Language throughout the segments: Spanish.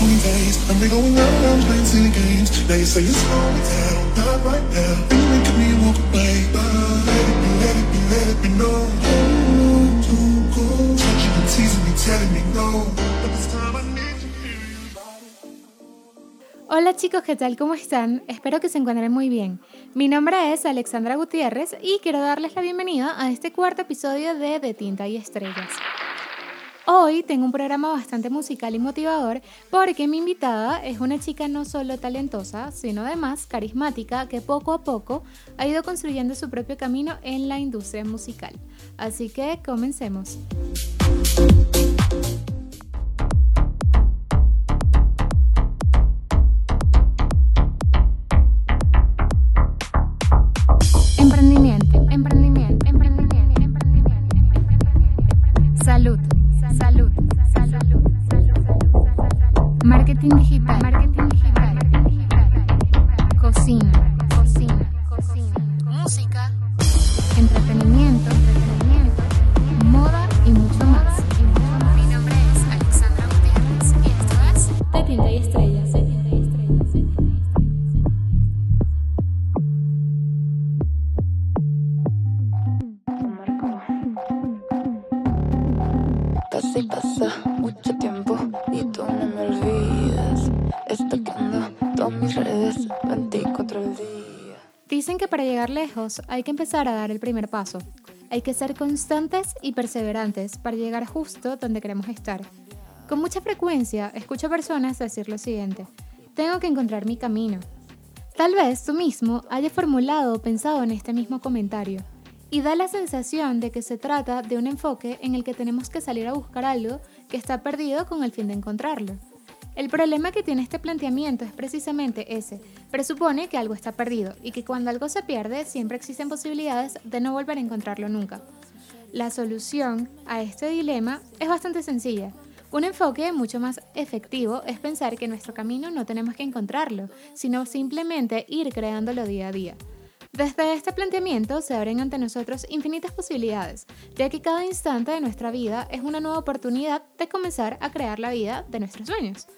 20 days. And we going round and playing silly games. Now you say it's slow me down, not right now. And you making me walk away. But let it be, let it be, let it be known. Too cold. Touching and teasing me, telling me no. But this time I need you here. Hola chicos, ¿qué tal? ¿Cómo están? Espero que se encuentren muy bien. Mi nombre es Alexandra Gutiérrez y quiero darles la bienvenida a este cuarto episodio de De Tinta y Estrellas. Hoy tengo un programa bastante musical y motivador porque mi invitada es una chica no solo talentosa, sino además carismática que poco a poco ha ido construyendo su propio camino en la industria musical. Así que comencemos. Emprendimiento, emprendimiento, emprendimiento, emprendimiento, emprendimiento. Salud, Marketing digital, marketing hay que empezar a dar el primer paso. Hay que ser constantes y perseverantes para llegar justo donde queremos estar. Con mucha frecuencia escucho a personas decir lo siguiente, tengo que encontrar mi camino. Tal vez tú mismo hayas formulado o pensado en este mismo comentario y da la sensación de que se trata de un enfoque en el que tenemos que salir a buscar algo que está perdido con el fin de encontrarlo. El problema que tiene este planteamiento es precisamente ese. Presupone que algo está perdido y que cuando algo se pierde siempre existen posibilidades de no volver a encontrarlo nunca. La solución a este dilema es bastante sencilla. Un enfoque mucho más efectivo es pensar que nuestro camino no tenemos que encontrarlo, sino simplemente ir creándolo día a día. Desde este planteamiento se abren ante nosotros infinitas posibilidades, ya que cada instante de nuestra vida es una nueva oportunidad de comenzar a crear la vida de nuestros sueños.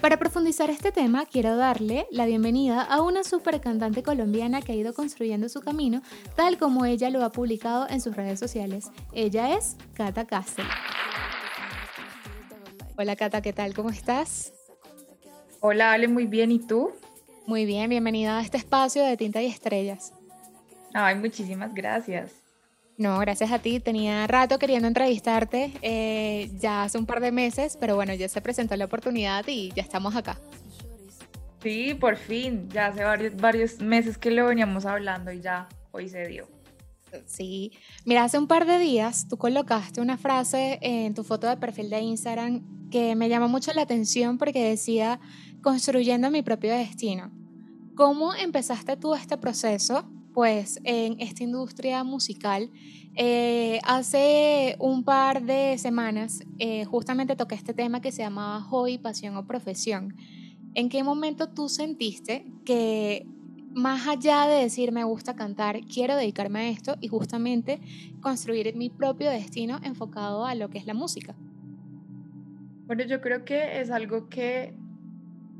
Para profundizar este tema, quiero darle la bienvenida a una super cantante colombiana que ha ido construyendo su camino, tal como ella lo ha publicado en sus redes sociales. Ella es Cata Castle. Hola Cata, ¿qué tal? ¿Cómo estás? Hola, Ale, muy bien. ¿Y tú? Muy bien, bienvenida a este espacio de Tinta y Estrellas. Ay, muchísimas gracias. No, gracias a ti. Tenía rato queriendo entrevistarte, eh, ya hace un par de meses, pero bueno, ya se presentó la oportunidad y ya estamos acá. Sí, por fin. Ya hace varios, varios meses que lo veníamos hablando y ya hoy se dio. Sí, mira, hace un par de días tú colocaste una frase en tu foto de perfil de Instagram que me llamó mucho la atención porque decía, construyendo mi propio destino. ¿Cómo empezaste tú este proceso? Pues en esta industria musical, eh, hace un par de semanas eh, justamente toqué este tema que se llamaba hobby, pasión o profesión. ¿En qué momento tú sentiste que más allá de decir me gusta cantar, quiero dedicarme a esto y justamente construir mi propio destino enfocado a lo que es la música? Bueno, yo creo que es algo que,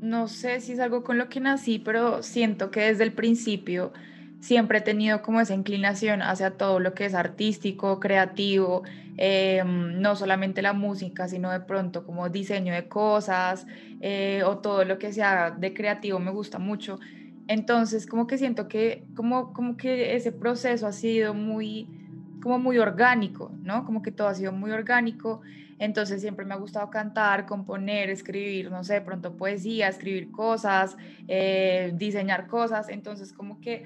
no sé si es algo con lo que nací, pero siento que desde el principio siempre he tenido como esa inclinación hacia todo lo que es artístico, creativo, eh, no solamente la música, sino de pronto como diseño de cosas eh, o todo lo que sea de creativo me gusta mucho. Entonces, como que siento que, como, como que ese proceso ha sido muy, como muy orgánico, ¿no? Como que todo ha sido muy orgánico. Entonces, siempre me ha gustado cantar, componer, escribir, no sé, pronto poesía, escribir cosas, eh, diseñar cosas. Entonces, como que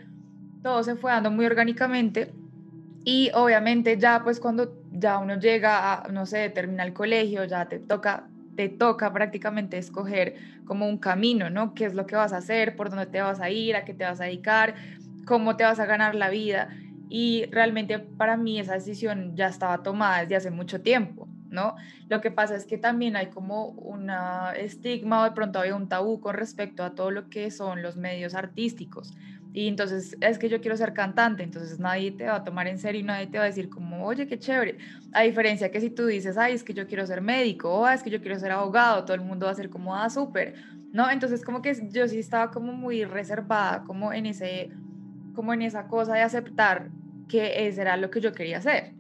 todo se fue dando muy orgánicamente. Y obviamente ya, pues cuando ya uno llega a, no sé, termina el colegio, ya te toca te toca prácticamente escoger como un camino, ¿no? ¿Qué es lo que vas a hacer? ¿Por dónde te vas a ir? ¿A qué te vas a dedicar? ¿Cómo te vas a ganar la vida? Y realmente para mí esa decisión ya estaba tomada desde hace mucho tiempo, ¿no? Lo que pasa es que también hay como un estigma o de pronto había un tabú con respecto a todo lo que son los medios artísticos. y entonces es que yo quiero ser cantante, entonces nadie te va a tomar en serio y nadie te va a decir como, oye, qué chévere. A diferencia que si tú dices, ay, es que yo quiero ser médico, o es que yo quiero ser abogado, todo el mundo va a ser como, ah, súper, ¿no? Entonces como que yo sí estaba como muy reservada, como en ese, como en esa cosa de aceptar que ese era lo que yo quería hacer.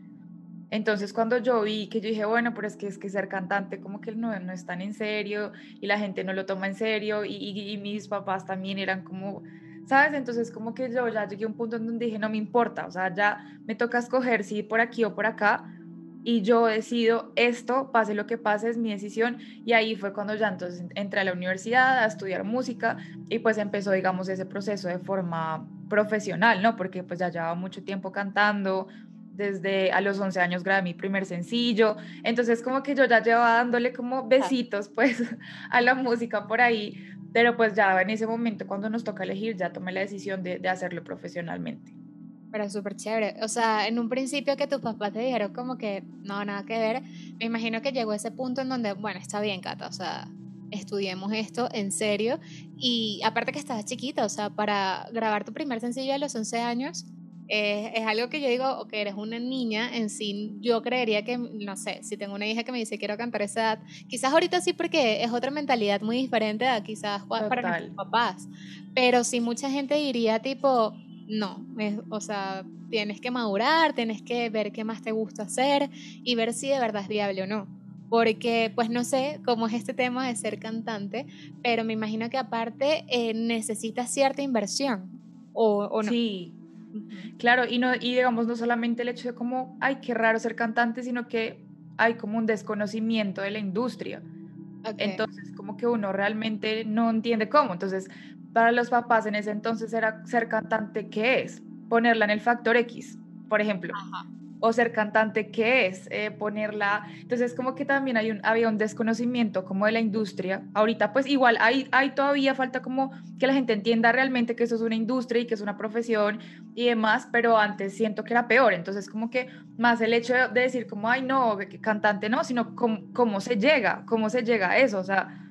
Entonces cuando yo vi que yo dije, bueno, pero es que es que ser cantante como que no, no es tan en serio y la gente no lo toma en serio y, y mis papás también eran como ¿sabes? Entonces como que yo ya llegué a un punto en donde dije, no me importa, o sea, ya me toca escoger si por aquí o por acá y yo decido esto, pase lo que pase, es mi decisión y ahí fue cuando ya entonces entré a la universidad a estudiar música y pues empezó, digamos, ese proceso de forma profesional, ¿no? Porque pues ya llevaba mucho tiempo cantando, desde a los 11 años grabé mi primer sencillo, entonces como que yo ya llevaba dándole como besitos pues a la música por ahí, pero pues ya en ese momento cuando nos toca elegir ya tomé la decisión de, de hacerlo profesionalmente. Pero súper chévere. O sea, en un principio que tus papás te dijeron como que no, nada que ver, me imagino que llegó ese punto en donde, bueno, está bien, Cata, o sea, estudiemos esto en serio. Y aparte que estabas chiquita, o sea, para grabar tu primer sencillo a los 11 años, es algo que yo digo, o que eres una niña en sí, yo creería que, no sé, si tengo una hija que me dice quiero cantar esa edad, quizás ahorita sí porque es otra mentalidad muy diferente a quizás para nuestros papás, pero sí mucha gente diría tipo, no, o sea, tienes que madurar, tienes que ver qué más te gusta hacer y ver si de verdad es viable o no. Porque, pues no sé cómo es este tema de ser cantante, pero me imagino que aparte eh, necesitas cierta inversión, ¿o, o no? Sí, Claro, y, no, y digamos, no solamente el hecho de como, ay, qué raro ser cantante, sino que hay como un desconocimiento de la industria. Entonces, como que uno realmente no entiende cómo. Entonces, para los papás en ese entonces era ser cantante, ¿qué es? Ponerla en el factor X, por ejemplo o ser cantante, ¿qué es? Eh, ponerla. Entonces, como que también hay un, había un desconocimiento como de la industria. Ahorita, pues igual, hay, hay todavía falta como que la gente entienda realmente que eso es una industria y que es una profesión y demás, pero antes siento que era peor. Entonces, como que más el hecho de, decir como, ay, no, cantante no, sino cómo, cómo se llega, cómo se llega a eso, o sea,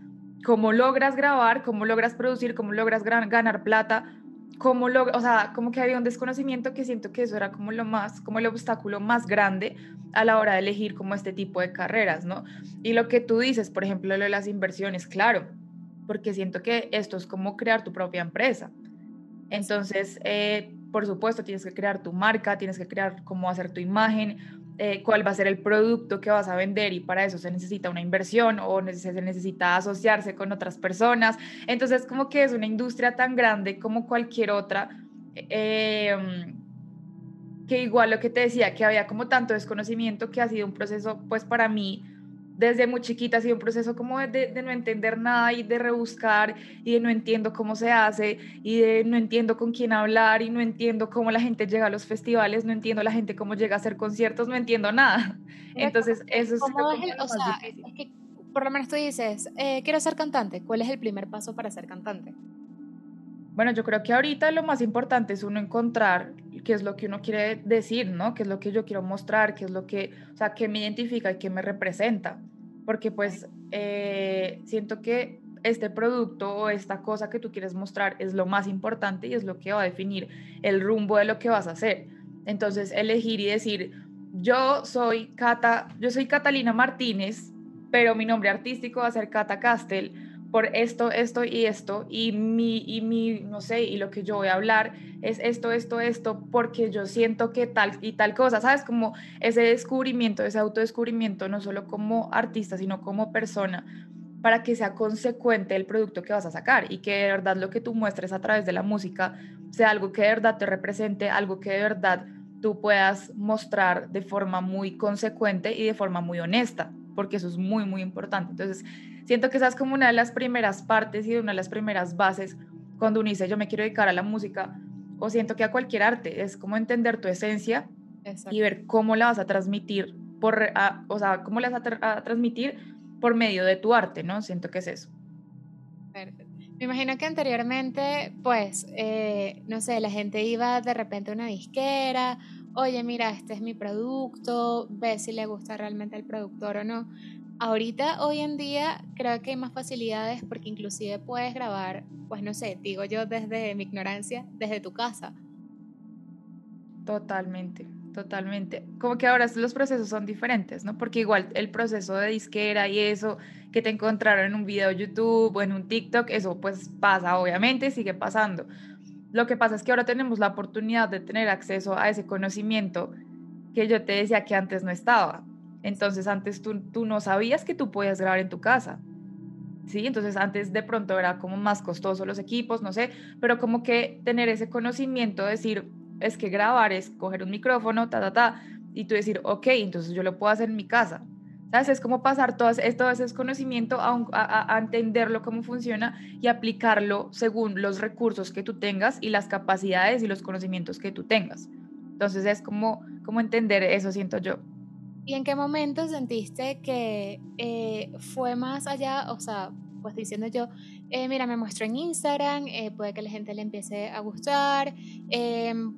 cómo logras grabar, cómo logras producir, cómo logras ganar plata como lo, o sea, como que había un desconocimiento que siento que eso era como lo más, como el obstáculo más grande a la hora de elegir como este tipo de carreras, ¿no? Y lo que tú dices, por ejemplo, lo de las inversiones, claro, porque siento que esto es como crear tu propia empresa. Entonces, eh, por supuesto, tienes que crear tu marca, tienes que crear cómo hacer tu imagen, eh, cuál va a ser el producto que vas a vender y para eso se necesita una inversión o se necesita asociarse con otras personas. Entonces, como que es una industria tan grande como cualquier otra. Em, que igual lo que te decía, que había como tanto desconocimiento que ha sido un proceso, pues para mí, desde muy chiquita ha sido un proceso como de, no entender nada y de rebuscar y de no entiendo cómo se hace y de no entiendo con quién hablar y no entiendo cómo la gente llega a los festivales, no entiendo la gente cómo llega a hacer conciertos, no entiendo nada. Entonces, eso es, como es, o sea, es que por lo menos tú dices, eh, quiero ser cantante, ¿cuál es el primer paso para ser cantante? Bueno, yo creo que ahorita lo más importante es uno encontrar qué es lo que uno quiere decir, ¿no? Qué es lo que yo quiero mostrar, qué es lo que, o sea, qué me identifica y qué me representa. Porque pues eh, siento que este producto o esta cosa que tú quieres mostrar es lo más importante y es lo que va a definir el rumbo de lo que vas a hacer. Entonces, elegir y decir, yo soy Cata, yo soy Catalina Martínez, pero mi nombre artístico va a ser Cata Castel por esto, esto y esto, y mi, y mi, no sé, y lo que yo voy a hablar es esto, esto, esto, porque yo siento que tal y tal cosa, ¿sabes? Como ese descubrimiento, ese autodescubrimiento, no solo como artista, sino como persona, para que sea consecuente el producto que vas a sacar y que de verdad lo que tú muestres a través de la música sea algo que de verdad te represente, algo que de verdad tú puedas mostrar de forma muy consecuente y de forma muy honesta, porque eso es muy, muy importante. Entonces, Siento que esa es como una de las primeras partes y una de las primeras bases cuando uno dice yo me quiero dedicar a la música o siento que a cualquier arte, es como entender tu esencia y ver cómo la vas a transmitir, por, o sea, cómo la vas a, transmitir por medio de tu arte, ¿no? Siento que es eso. Me imagino que anteriormente, pues, eh, no sé, la gente iba de repente a una disquera, oye, mira, este es mi producto, ve si le gusta realmente el productor o no Ahorita, hoy en día, creo que hay más facilidades porque inclusive puedes grabar, pues no sé, digo yo desde mi ignorancia, desde tu casa. Totalmente, totalmente. Como que ahora los procesos son diferentes, ¿no? Porque igual el proceso de disquera y eso que te encontraron en un video YouTube o en un TikTok, eso pues pasa, obviamente, sigue pasando. Lo que pasa es que ahora tenemos la oportunidad de tener acceso a ese conocimiento que yo te decía que antes no estaba. Entonces antes tú, tú no sabías que tú podías grabar en tu casa. ¿sí? Entonces antes de pronto era como más costoso los equipos, no sé, pero como que tener ese conocimiento, decir, es que grabar es coger un micrófono, ta, ta, ta, y tú decir, ok, entonces yo lo puedo hacer en mi casa. ¿Sabes? Es como pasar todo, todo ese conocimiento a, a, a, entenderlo cómo funciona y aplicarlo según los recursos que tú tengas y las capacidades y los conocimientos que tú tengas. Entonces es como, como entender eso, siento yo. ¿Y en qué momento sentiste que eh, fue más allá, o sea, pues diciendo yo, eh, mira, me muestro en Instagram, eh, puede que la gente le empiece a gustar,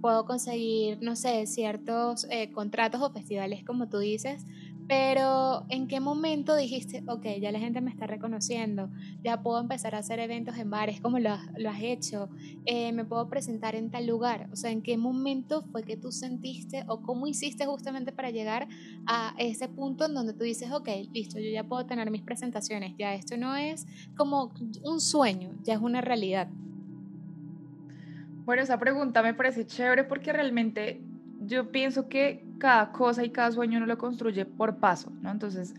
puedo conseguir, no sé, ciertos contratos o festivales como tú dices, pero ¿en qué momento dijiste, ok, ya la gente me está reconociendo, ya puedo empezar a hacer eventos en bares como lo, has hecho, eh, me puedo presentar en tal lugar? O sea, ¿en qué momento fue que tú sentiste o cómo hiciste justamente para llegar a ese punto en donde tú dices, ok, listo, yo ya puedo tener mis presentaciones, ya esto no es como un sueño, ya es una realidad? Bueno, esa pregunta me parece chévere porque realmente yo pienso que cada cosa y cada sueño uno lo construye por paso, ¿no? Entonces,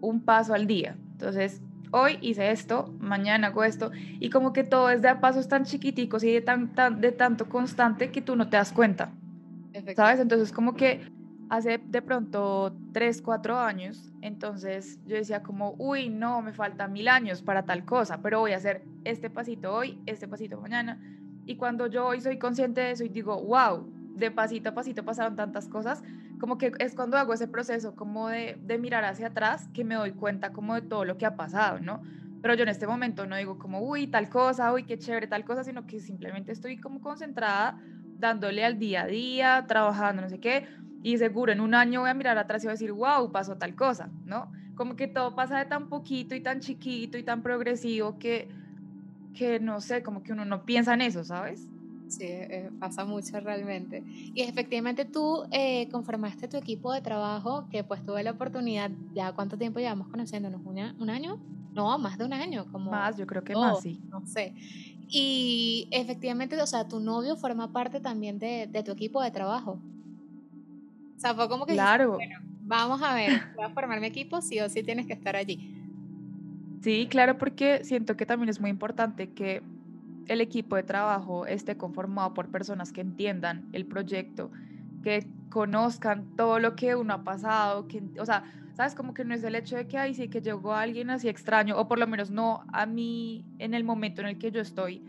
un paso al día. Entonces, hoy hice esto, mañana hago esto, y como que todo es de a pasos tan chiquiticos y de, tan, de tanto constante que tú no te das cuenta, ¿sabes? Entonces, como que hace de pronto tres, cuatro años, entonces yo decía como, uy, no, me faltan mil años para tal cosa, pero voy a hacer este pasito hoy, este pasito mañana, y cuando yo hoy soy consciente de eso y digo, wow, de pasito a pasito pasaron tantas cosas, como que es cuando hago ese proceso como de, de, mirar hacia atrás que me doy cuenta como de todo lo que ha pasado, ¿no? Pero yo en este momento no digo como, uy, tal cosa, uy, qué chévere tal cosa, sino que simplemente estoy como concentrada, dándole al día a día, trabajando, no sé qué, y seguro en un año voy a mirar atrás y voy a decir, wow, pasó tal cosa, ¿no? Como que todo pasa de tan poquito y tan chiquito y tan progresivo que, que no sé, como que uno no piensa en eso, ¿sabes? Sí, eh, pasa mucho realmente. Y efectivamente tú eh, conformaste tu equipo de trabajo, que pues tuve la oportunidad, ya cuánto tiempo llevamos conociéndonos, ¿un año? No, más de un año, como... Más, yo creo que más, sí. No sé. Y efectivamente, o sea, tu novio forma parte también de, de tu equipo de trabajo. O sea, fue como que... Claro. bueno, vamos a ver, voy a formar mi equipo, sí o sí tienes que estar allí. Sí, claro, porque siento que también es muy importante que el equipo de trabajo esté conformado por personas que entiendan el proyecto, que conozcan todo lo que uno ha pasado, que, o sea, sabes, como que no es el hecho de que, ay, sí, que llegó alguien así extraño, o por lo menos no a mí en el momento en el que yo estoy.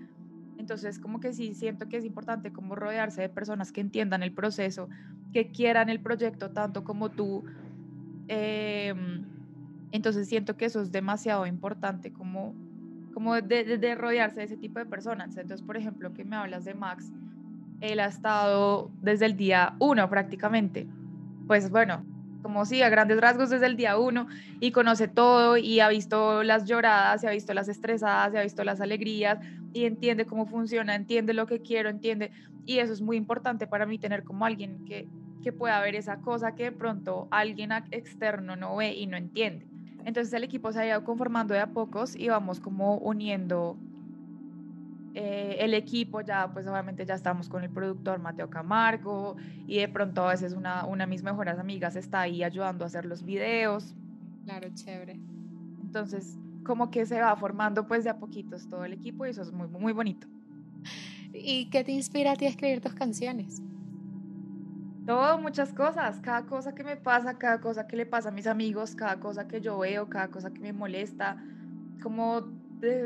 Entonces, como que sí, siento que es importante como rodearse de personas que entiendan el proceso, que quieran el proyecto tanto como tú. Em, entonces, siento que eso es demasiado importante, como como de, rodearse de ese tipo de personas. Entonces, por ejemplo, que me hablas de Max, él ha estado desde el día uno prácticamente. Pues bueno, como sí, a grandes rasgos desde el día uno y conoce todo y ha visto las lloradas, y ha visto las estresadas, y ha visto las alegrías y entiende cómo funciona, entiende lo que quiero, entiende. Y eso es muy importante para mí tener como alguien que, que pueda ver esa cosa que de pronto alguien externo no ve y no entiende. Entonces el equipo se ha ido conformando de a pocos y vamos como uniendo eh, el equipo, ya pues obviamente ya estamos con el productor Mateo Camargo y de pronto a veces una, una de mis mejores amigas está ahí ayudando a hacer los videos. Claro, chévere. Entonces como que se va formando pues de a poquitos todo el equipo y eso es muy, muy bonito. ¿Y qué te inspira a ti a escribir tus canciones? Todo, muchas cosas, cada cosa que me pasa, cada cosa que le pasa a mis amigos, cada cosa que yo veo, cada cosa que me molesta, como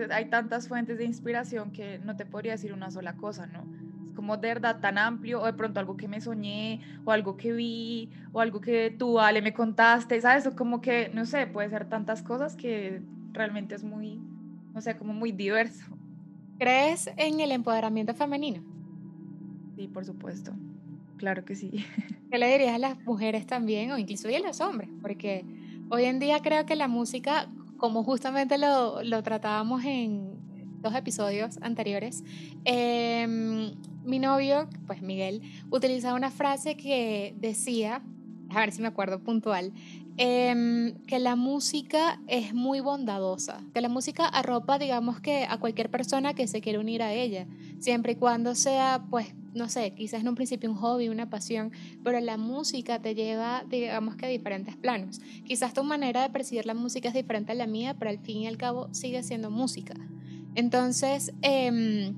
hay tantas fuentes de inspiración que no te podría decir una sola cosa, ¿no? Es como de verdad tan amplio, o de pronto algo que me soñé, o algo que vi, o algo que tú, Ale, me contaste, ¿sabes? O como que, no sé, puede ser tantas cosas que realmente es muy, no sé, como muy diverso. ¿Crees en el empoderamiento femenino? Sí, por supuesto. Claro que sí. ¿Qué le dirías a las mujeres también, o incluso a los hombres? Porque Hoy en día creo que la música, como justamente lo, lo tratábamos en dos episodios anteriores, em, mi novio, pues Miguel, utilizaba una frase que decía, a ver si me acuerdo puntual, em, que la música es muy bondadosa, que la música arropa, digamos que a cualquier persona que se quiera unir a ella, siempre y cuando sea, pues, no sé, quizás en un principio un hobby, una pasión, pero la música te lleva, digamos que a diferentes planos. Quizás tu manera de percibir la música es diferente a la mía, pero al fin y al cabo sigue siendo música. Entonces, em,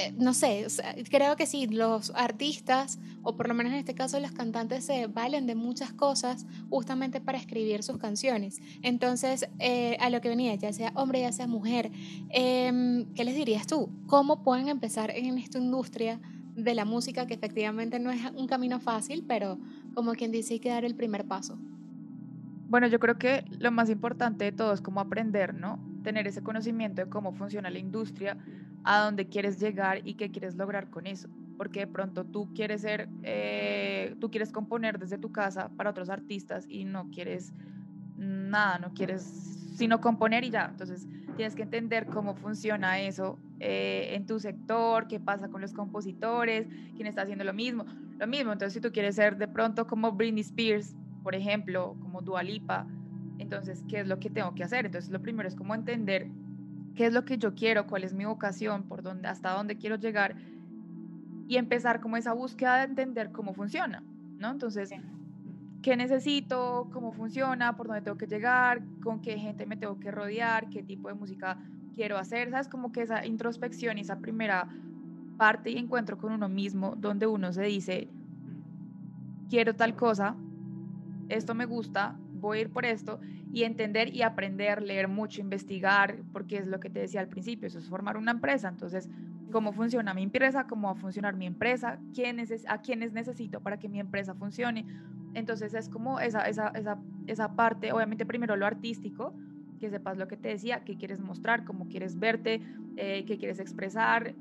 eh, no sé, creo que sí, los artistas, o por lo menos en este caso los cantantes, se valen de muchas cosas justamente para escribir sus canciones. Entonces, eh, a lo que venía, ya sea hombre, ya sea mujer, em, ¿qué les dirías tú? ¿Cómo pueden empezar en esta industria de la música que efectivamente no es un camino fácil, pero como quien dice, hay que dar el primer paso? Bueno, yo creo que lo más importante de todo es cómo aprender, ¿no? Tener ese conocimiento de cómo funciona la industria a dónde quieres llegar y qué quieres lograr con eso. Porque de pronto tú quieres ser, eh, tú quieres componer desde tu casa para otros artistas y no quieres nada, no quieres sino componer y ya. Entonces tienes que entender cómo funciona eso eh, en tu sector, qué pasa con los compositores, quién está haciendo lo mismo. Lo mismo, entonces si tú quieres ser de pronto como Britney Spears, por ejemplo, como Dua Lipa, entonces, ¿qué es lo que tengo que hacer? Entonces, lo primero es como entender qué es lo que yo quiero, cuál es mi vocación, por dónde, hasta dónde quiero llegar y empezar como esa búsqueda de entender cómo funciona, ¿no? Entonces, ¿qué necesito? ¿Cómo funciona? ¿Por dónde tengo que llegar? ¿Con qué gente me tengo que rodear? ¿Qué tipo de música quiero hacer? ¿Sabes? Como que esa introspección y esa primera parte y encuentro con uno mismo donde uno se dice, quiero tal cosa, esto me gusta, voy a ir por esto y entender y aprender, leer mucho, investigar, porque es lo que te decía al principio, eso es formar una empresa. Entonces, cómo funciona mi empresa, cómo va a funcionar mi empresa, quiénes a quiénes necesito para que mi empresa funcione. Entonces, es como esa, esa, esa, esa parte, obviamente primero lo artístico, que sepas lo que te decía, qué quieres mostrar, cómo quieres verte, eh, qué quieres expresar,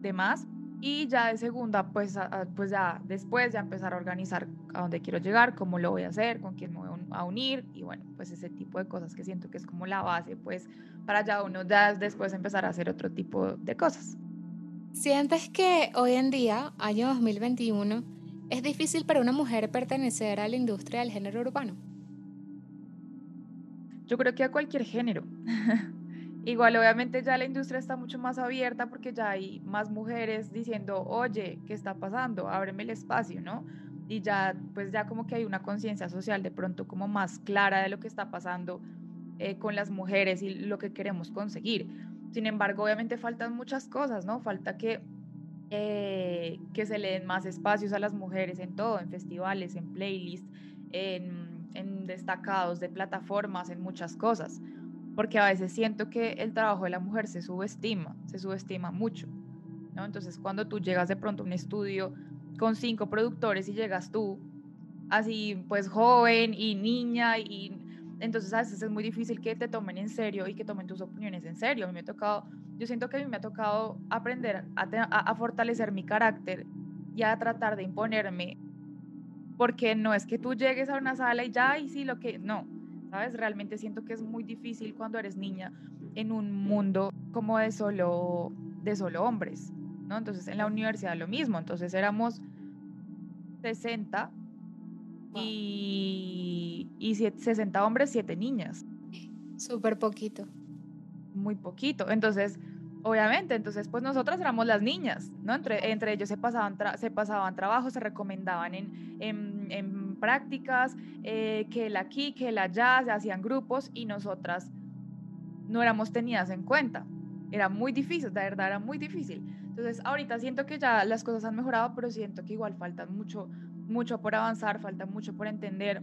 demás. Y ya de segunda, pues, pues ya después ya empezar a organizar a dónde quiero llegar, cómo lo voy a hacer, con quién me voy a unir y bueno, pues ese tipo de cosas que siento que es como la base, pues para ya uno ya después empezar a hacer otro tipo de cosas. ¿Sientes que hoy en día, año 2021, es difícil para una mujer pertenecer a la industria del género urbano? Yo creo que a cualquier género. Igual obviamente ya la industria está mucho más abierta porque ya hay más mujeres diciendo, oye, ¿qué está pasando? Ábreme el espacio, ¿no? Y ya, pues ya como que hay una conciencia social de pronto como más clara de lo que está pasando eh, con las mujeres y lo que queremos conseguir. Sin embargo, obviamente faltan muchas cosas, ¿no? Falta que, eh, que se le den más espacios a las mujeres en todo, en festivales, en playlists, en, en destacados de plataformas, en muchas cosas porque a veces siento que el trabajo de la mujer se subestima, se subestima mucho, ¿no? Entonces cuando tú llegas de pronto a un estudio con cinco productores y llegas tú así pues joven y niña y entonces a veces es muy difícil que te tomen en serio y que tomen tus opiniones en serio. A mí me ha tocado, yo siento que a mí me ha tocado aprender a, a fortalecer mi carácter y a tratar de imponerme, porque no es que tú llegues a una sala y ya, y sí, lo que, no, ¿sabes? Realmente siento que es muy difícil cuando eres niña en un mundo como de solo, de solo hombres, ¿no? Entonces en la universidad lo mismo, entonces éramos 60 y, y 60 hombres, 7 niñas. Súper poquito. Muy poquito. Entonces, obviamente, entonces pues nosotras éramos las niñas, ¿no? Entre, entre ellos se pasaban, se pasaban trabajos, se recomendaban en, en, en prácticas, eh, que el aquí, que el allá, se hacían grupos y nosotras no éramos tenidas en cuenta. Era muy difícil, de verdad era muy difícil. Entonces, ahorita siento que ya las cosas han mejorado, pero siento que igual falta mucho, mucho por avanzar, falta mucho por entender.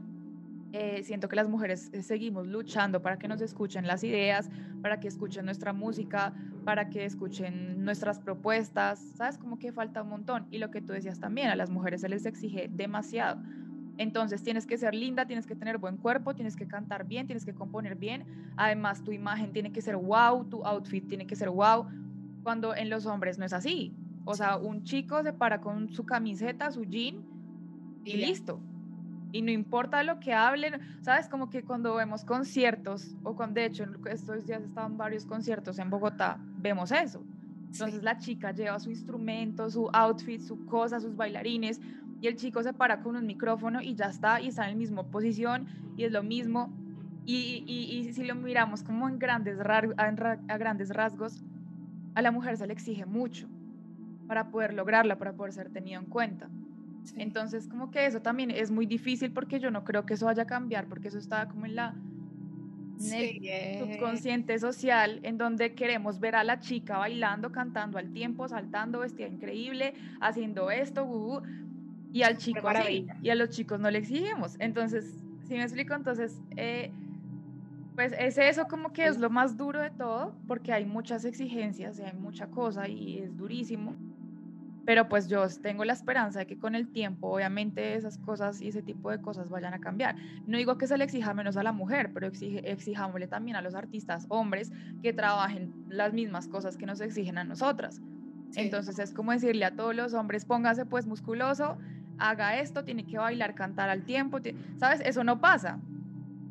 Eh, siento que las mujeres eh, seguimos luchando para que nos escuchen las ideas, para que escuchen nuestra música, para que escuchen nuestras propuestas, ¿sabes? Como que falta un montón. Y lo que tú decías también, a las mujeres se les exige demasiado. Entonces tienes que ser linda, tienes que tener buen cuerpo, tienes que cantar bien, tienes que componer bien. Además, tu imagen tiene que ser wow, tu outfit tiene que ser wow. Cuando en los hombres no es así. O sea, un chico se para con su camiseta, su jean y listo. y no importa lo que hablen, ¿sabes? Como que cuando vemos conciertos, o con, de hecho, estos días estaban varios conciertos en Bogotá, vemos eso. Entonces la chica lleva su instrumento, su outfit, su cosa, sus bailarines, y el chico se para con un micrófono y ya está, y está en la misma posición, y es lo mismo. Y, y, si lo miramos como en grandes, a grandes rasgos, a la mujer se le exige mucho para poder lograrla, para poder ser tenido en cuenta. Entonces, como que eso también es muy difícil porque yo no creo que eso vaya a cambiar, porque eso está como en la subconsciente social, en donde queremos ver a la chica bailando, cantando al tiempo, saltando, vestida increíble, haciendo esto, y al chico sí, y a los chicos no le exigimos. Entonces, si me explico, entonces, eh, pues es eso como que es lo más duro de todo, porque hay muchas exigencias y hay mucha cosa y es durísimo pero pues yo tengo la esperanza de que con el tiempo, obviamente, esas cosas y ese tipo de cosas vayan a cambiar. No digo que se le exija menos a la mujer, pero exige, exijámosle también a los artistas hombres que trabajen las mismas cosas que nos exigen a nosotras. Entonces es como decirle a todos los hombres, póngase pues musculoso, haga esto, tiene que bailar, cantar al tiempo, ¿sabes? Eso no pasa.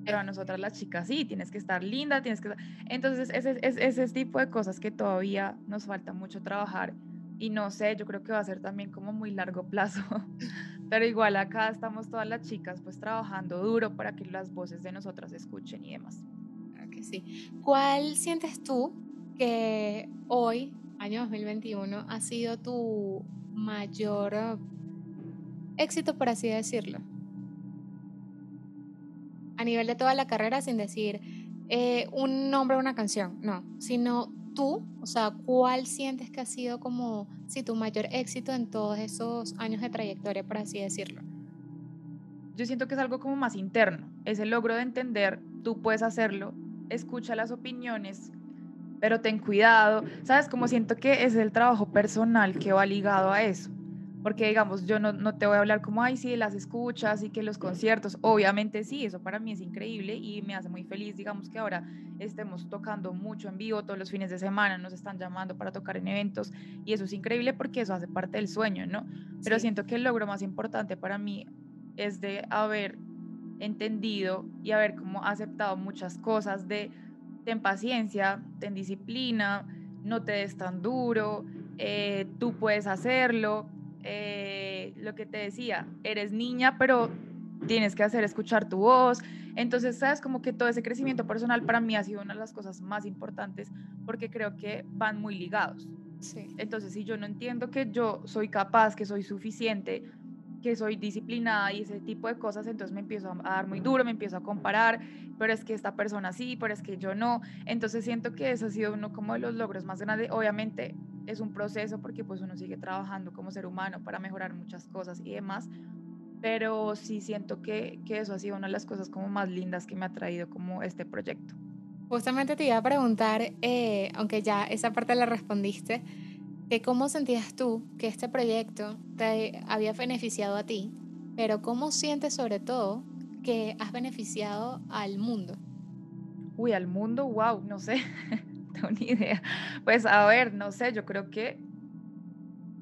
Pero a nosotras las chicas sí, tienes que estar linda, tienes que... Entonces ese, ese, ese tipo de cosas que todavía nos falta mucho trabajar y no sé, yo creo que va a ser también como muy largo plazo, pero igual acá estamos todas las chicas pues trabajando duro para que las voces de nosotras escuchen y demás. Claro que sí. ¿Cuál sientes tú que hoy, año 2021, ha sido tu mayor éxito, por así decirlo? A nivel de toda la carrera, sin decir eh, un nombre o una canción, no, sino tú, o sea, cuál sientes que ha sido como, si tu mayor éxito en todos esos años de trayectoria, por así decirlo? Yo siento que es algo como más interno, es el logro de entender, tú puedes hacerlo, escucha las opiniones, pero ten cuidado, ¿sabes? Como siento que es el trabajo personal que va ligado a eso porque digamos, yo no, no, te voy a hablar como, ay, sí, las escuchas y que los conciertos, obviamente sí, eso para mí es increíble y me hace muy feliz, digamos que ahora estemos tocando mucho en vivo, todos los fines de semana nos están llamando para tocar en eventos y eso es increíble porque eso hace parte del sueño, ¿no? Pero siento que el logro más importante para mí es de haber entendido y haber como aceptado muchas cosas de ten paciencia, ten disciplina, no te des tan duro, eh, tú puedes hacerlo, eh, lo que te decía, eres niña, pero tienes que hacer escuchar tu voz. Entonces, sabes, como que todo ese crecimiento personal para mí ha sido una de las cosas más importantes porque creo que van muy ligados. Sí. Entonces, si yo no entiendo que yo soy capaz, que soy suficiente, que soy disciplinada y ese tipo de cosas, entonces me empiezo a dar muy duro, me empiezo a comparar, pero es que esta persona sí, pero es que yo no. Entonces siento que eso ha sido uno como de los logros más grandes. Obviamente es un proceso porque pues uno sigue trabajando como ser humano para mejorar muchas cosas y demás, pero sí siento que, que eso ha sido una de las cosas como más lindas que me ha traído como este proyecto. Justamente te iba a preguntar, eh, aunque ya esa parte la respondiste, que cómo sentías tú que este proyecto te había beneficiado a ti, pero cómo sientes sobre todo que has beneficiado al mundo. Uy, al mundo, wow, no sé. tengo idea. Pues a ver, no sé, yo creo que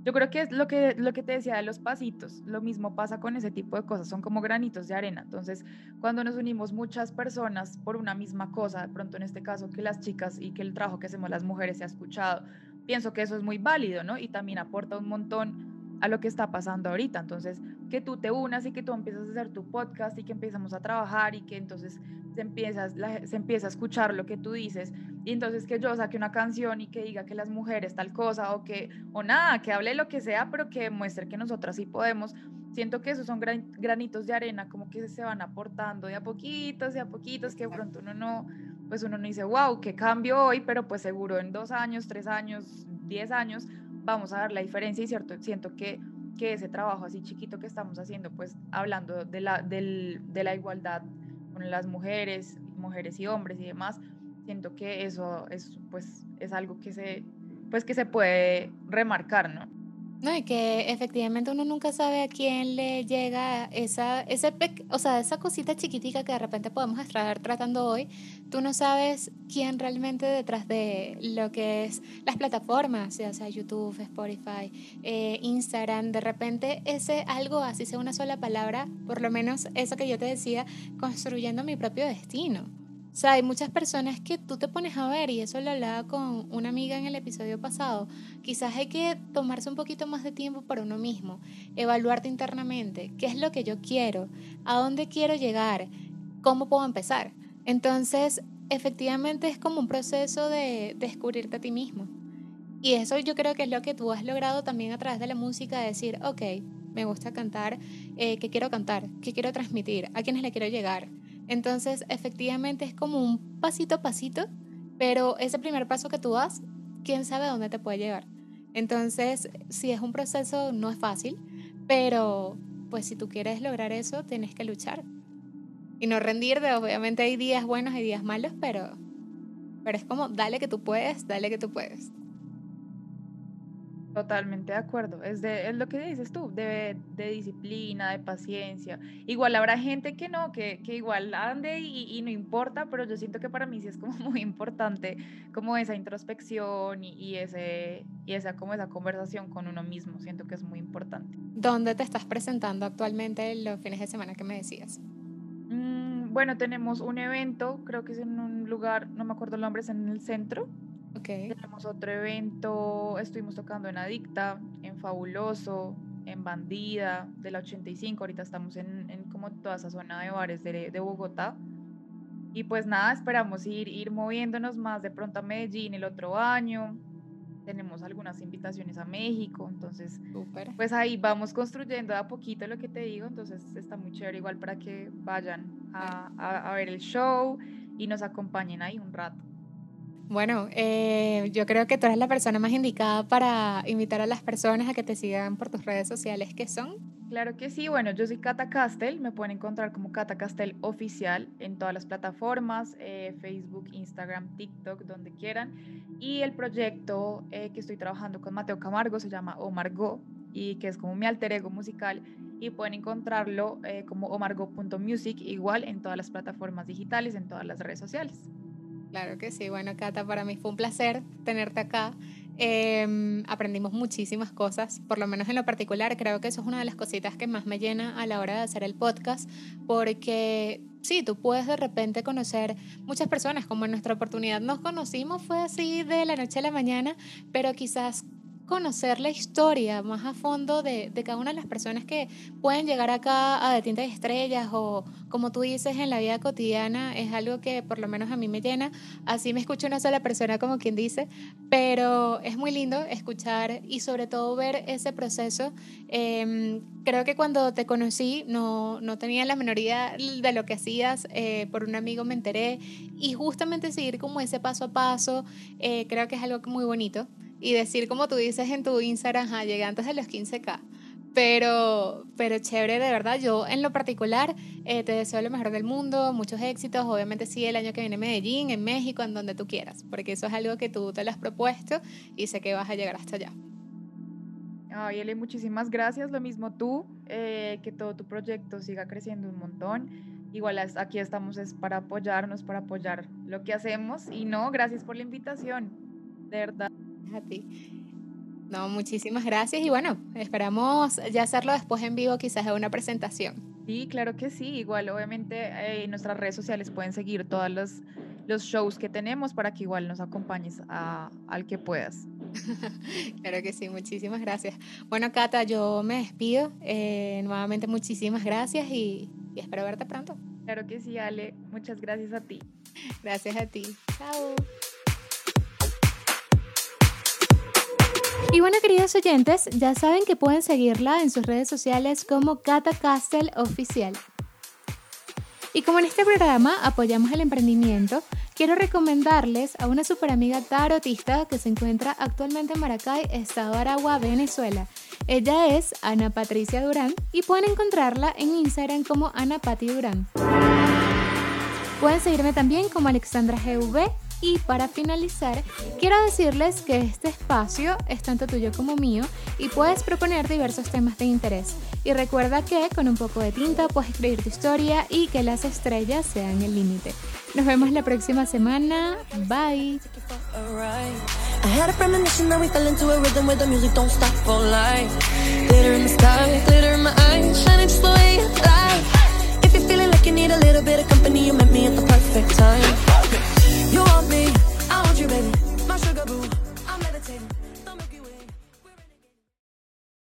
yo creo que es lo que, lo que te decía de los pasitos, lo mismo pasa con ese tipo de cosas, son como granitos de arena. Entonces, cuando nos unimos muchas personas por una misma cosa, de pronto en este caso que las chicas y que el trabajo que hacemos las mujeres se ha escuchado, pienso que eso es muy válido, ¿no? Y también aporta un montón a lo que está pasando ahorita. Entonces, que tú te unas y que tú empiezas a hacer tu podcast y que empezamos a trabajar y que entonces se, empiezas, se empieza a escuchar lo que tú dices y entonces que yo saque una canción y que diga que las mujeres tal cosa o que, o nada, que hable lo que sea, pero que muestre que nosotras sí podemos. Siento que esos son granitos de arena como que se van aportando de a poquitos, de a poquitos, que pronto uno no, pues uno no dice, wow, qué cambio hoy, pero pues seguro en dos años, tres años, diez años, vamos a ver la diferencia y cierto, siento que, que ese trabajo así chiquito que estamos haciendo, pues hablando de la, de la igualdad con las mujeres, mujeres y hombres y demás, siento que eso es, pues, es algo que se, pues, que se puede remarcar, ¿no? No, y que efectivamente uno nunca sabe a quién le llega esa, ese, o sea, esa cosita chiquitica que de repente podemos estar tratando hoy. Tú no sabes quién realmente detrás de lo que es las plataformas, ya sea YouTube, Spotify, eh, Instagram, de repente ese algo, así sea una sola palabra, por lo menos eso que yo te decía, construyendo mi propio destino. O sea, hay muchas personas que tú te pones a ver, y eso lo hablaba con una amiga en el episodio pasado, quizás hay que tomarse un poquito más de tiempo para uno mismo, evaluarte internamente, qué es lo que yo quiero, a dónde quiero llegar, cómo puedo empezar. Entonces, efectivamente es como un proceso de descubrirte a ti mismo. Y eso yo creo que es lo que tú has logrado también a través de la música, decir, ok, me gusta cantar, eh, ¿qué quiero cantar? ¿Qué quiero transmitir? ¿A quiénes le quiero llegar? Entonces, efectivamente es como un pasito a pasito, pero ese primer paso que tú das, quién sabe dónde te puede llegar. Entonces, si es un proceso, no es fácil, pero pues si tú quieres lograr eso, tienes que luchar. Y no rendirte, obviamente hay días buenos y días malos, pero, pero es como, dale que tú puedes, dale que tú puedes. Totalmente de acuerdo. Es, de, es lo que dices tú, de, de disciplina, de paciencia. Igual habrá gente que no, que, que igual ande y, y, no importa, pero yo siento que para mí sí es como muy importante como esa introspección y, y, ese, y esa, como esa conversación con uno mismo. Siento que es muy importante. ¿Dónde te estás presentando actualmente los fines de semana que me decías? Mm, bueno, tenemos un evento, creo que es en un lugar, no me acuerdo el nombre, es en el centro tenemos otro evento, estuvimos tocando en Adicta, en Fabuloso, en Bandida, de la 85, ahorita estamos en, en como toda esa zona de bares de, de, Bogotá. Y pues nada, esperamos ir, ir moviéndonos más de pronto a Medellín el otro año. Tenemos algunas invitaciones a México, entonces pues ahí vamos construyendo a poquito lo que te digo, entonces está muy chévere igual para que vayan a, a, a ver el show y nos acompañen ahí un rato. Bueno, eh, yo creo que tú eres la persona más indicada para invitar a las personas a que te sigan por tus redes sociales, ¿qué son? Claro que sí, bueno, yo soy Cata Castel, me pueden encontrar como Cata Castel Oficial en todas las plataformas, eh, Facebook, Instagram, TikTok, donde quieran. Y el proyecto eh, que estoy trabajando con Mateo Camargo se llama Omargo y que es como mi alter ego musical y pueden encontrarlo como omargo.music igual en todas las plataformas digitales, en todas las redes sociales. Claro que sí. Bueno, Cata, para mí fue un placer tenerte acá. Em, aprendimos muchísimas cosas, por lo menos en lo particular, creo que eso es una de las cositas que más me llena a la hora de hacer el podcast, porque sí, tú puedes de repente conocer muchas personas, como en nuestra oportunidad nos conocimos, fue así de la noche a la mañana, pero quizás conocer la historia más a fondo de, de, cada una de las personas que pueden llegar acá a De Tinta y Estrellas o como tú dices en la vida cotidiana es algo que por lo menos a mí me llena. Así me escucho una sola persona como quien dice, pero es muy lindo escuchar y sobre todo ver ese proceso. Eh, creo que cuando te conocí no, no tenía la menoría de lo que hacías, eh, por un amigo me enteré y justamente seguir como ese paso a paso, eh, creo que es algo muy bonito y decir como tú dices en tu Instagram, ah, llegué antes de los 15k. Pero, pero chévere, de verdad. Yo en lo particular eh, te deseo lo mejor del mundo, muchos éxitos. Obviamente sí, el año que viene en Medellín, en México, en donde tú quieras, porque eso es algo que tú te lo has propuesto y sé que vas a llegar hasta allá. Ay, Eli, muchísimas gracias. Lo mismo tú, eh, que todo tu proyecto siga creciendo un montón. Igual aquí estamos es para apoyarnos, para apoyar lo que hacemos. Y no, gracias por la invitación, de verdad a ti. No, muchísimas gracias y bueno, esperamos ya hacerlo después en vivo, quizás en una presentación. Sí, claro que sí. Igual, obviamente, eh, en nuestras redes sociales pueden seguir todos los, los shows que tenemos para que igual nos acompañes a, al que puedas. claro que sí, muchísimas gracias. Bueno, Cata, yo me despido. Eh, nuevamente, muchísimas gracias y, y espero verte pronto. Claro que sí, Ale. Muchas gracias a ti. Gracias a ti. Chao. Y bueno, queridos oyentes, ya saben que pueden seguirla en sus redes sociales como Cata Castle Oficial. Y como en este programa apoyamos el emprendimiento, quiero recomendarles a una super amiga tarotista que se encuentra actualmente en Maracay, Estado Aragua, Venezuela. Ella es Ana Patricia Durán y pueden encontrarla en Instagram como Ana Pati Durán. Pueden seguirme también como Alexandra GV y para finalizar, quiero decirles que este espacio es tanto tuyo como mío y puedes proponer diversos temas de interés. Y recuerda que con un poco de tinta puedes escribir tu historia y que las estrellas sean el límite. Nos vemos la próxima semana. Bye. You want me, I want you, baby. My sugar boo.